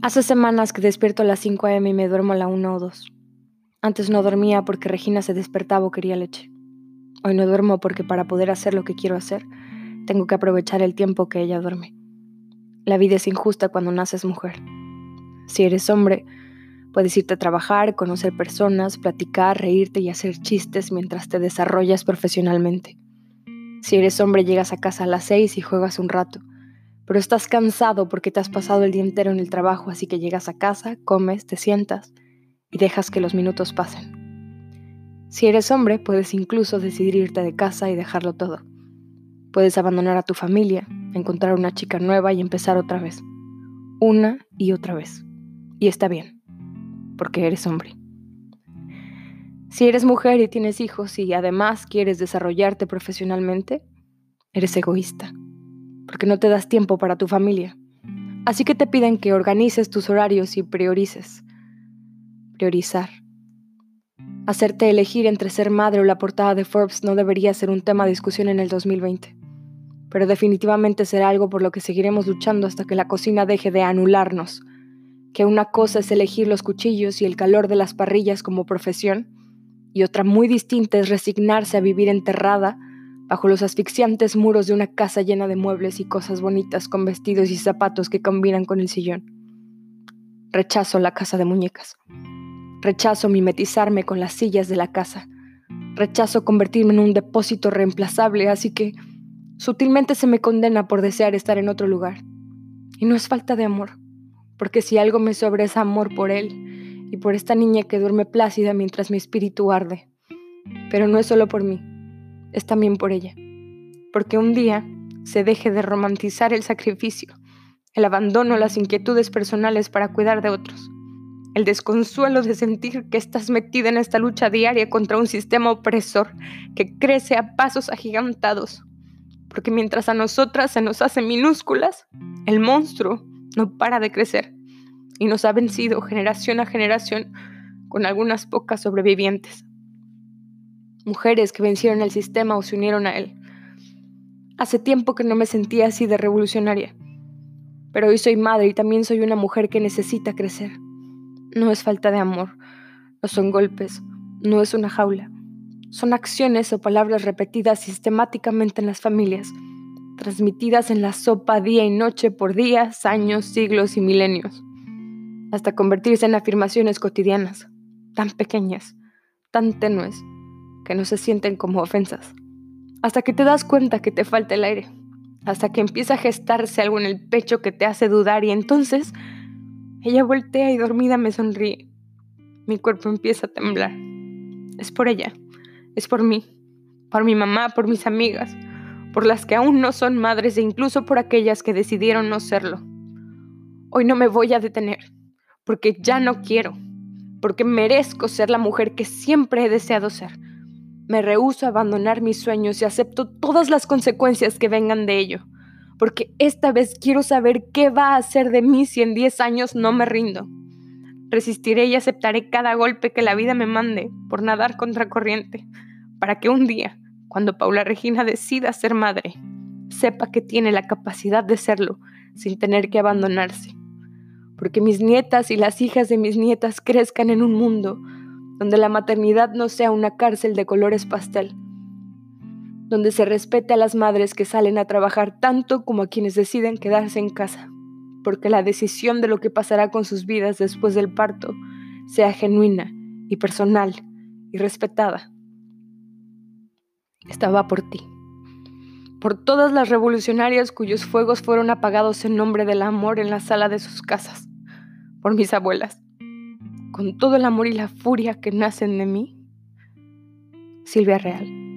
Hace semanas que despierto a las 5 a.m. y me duermo a la 1 o 2. Antes no dormía porque Regina se despertaba o quería leche. Hoy no duermo porque para poder hacer lo que quiero hacer, tengo que aprovechar el tiempo que ella duerme. La vida es injusta cuando naces mujer. Si eres hombre, puedes irte a trabajar, conocer personas, platicar, reírte y hacer chistes mientras te desarrollas profesionalmente. Si eres hombre, llegas a casa a las 6 y juegas un rato pero estás cansado porque te has pasado el día entero en el trabajo, así que llegas a casa, comes, te sientas y dejas que los minutos pasen. Si eres hombre, puedes incluso decidir irte de casa y dejarlo todo. Puedes abandonar a tu familia, encontrar una chica nueva y empezar otra vez. Una y otra vez. Y está bien, porque eres hombre. Si eres mujer y tienes hijos y además quieres desarrollarte profesionalmente, eres egoísta porque no te das tiempo para tu familia. Así que te piden que organices tus horarios y priorices. Priorizar. Hacerte elegir entre ser madre o la portada de Forbes no debería ser un tema de discusión en el 2020, pero definitivamente será algo por lo que seguiremos luchando hasta que la cocina deje de anularnos, que una cosa es elegir los cuchillos y el calor de las parrillas como profesión, y otra muy distinta es resignarse a vivir enterrada bajo los asfixiantes muros de una casa llena de muebles y cosas bonitas con vestidos y zapatos que combinan con el sillón. Rechazo la casa de muñecas. Rechazo mimetizarme con las sillas de la casa. Rechazo convertirme en un depósito reemplazable, así que sutilmente se me condena por desear estar en otro lugar. Y no es falta de amor, porque si algo me sobra es amor por él y por esta niña que duerme plácida mientras mi espíritu arde. Pero no es solo por mí es también por ella. Porque un día se deje de romantizar el sacrificio, el abandono, las inquietudes personales para cuidar de otros, el desconsuelo de sentir que estás metida en esta lucha diaria contra un sistema opresor que crece a pasos agigantados. Porque mientras a nosotras se nos hacen minúsculas, el monstruo no para de crecer y nos ha vencido generación a generación con algunas pocas sobrevivientes mujeres que vencieron el sistema o se unieron a él. Hace tiempo que no me sentía así de revolucionaria, pero hoy soy madre y también soy una mujer que necesita crecer. No es falta de amor, no son golpes, no es una jaula. Son acciones o palabras repetidas sistemáticamente en las familias, transmitidas en la sopa día y noche por días, años, siglos y milenios, hasta convertirse en afirmaciones cotidianas, tan pequeñas, tan tenues, que no se sienten como ofensas. Hasta que te das cuenta que te falta el aire. Hasta que empieza a gestarse algo en el pecho que te hace dudar y entonces ella voltea y dormida me sonríe. Mi cuerpo empieza a temblar. Es por ella. Es por mí. Por mi mamá, por mis amigas. Por las que aún no son madres e incluso por aquellas que decidieron no serlo. Hoy no me voy a detener. Porque ya no quiero. Porque merezco ser la mujer que siempre he deseado ser me rehúso a abandonar mis sueños y acepto todas las consecuencias que vengan de ello, porque esta vez quiero saber qué va a hacer de mí si en 10 años no me rindo. Resistiré y aceptaré cada golpe que la vida me mande por nadar contra corriente, para que un día, cuando Paula Regina decida ser madre, sepa que tiene la capacidad de serlo sin tener que abandonarse. Porque mis nietas y las hijas de mis nietas crezcan en un mundo donde la maternidad no sea una cárcel de colores pastel, donde se respete a las madres que salen a trabajar tanto como a quienes deciden quedarse en casa, porque la decisión de lo que pasará con sus vidas después del parto sea genuina y personal y respetada. Estaba por ti, por todas las revolucionarias cuyos fuegos fueron apagados en nombre del amor en la sala de sus casas, por mis abuelas con todo el amor y la furia que nacen de mí, Silvia Real.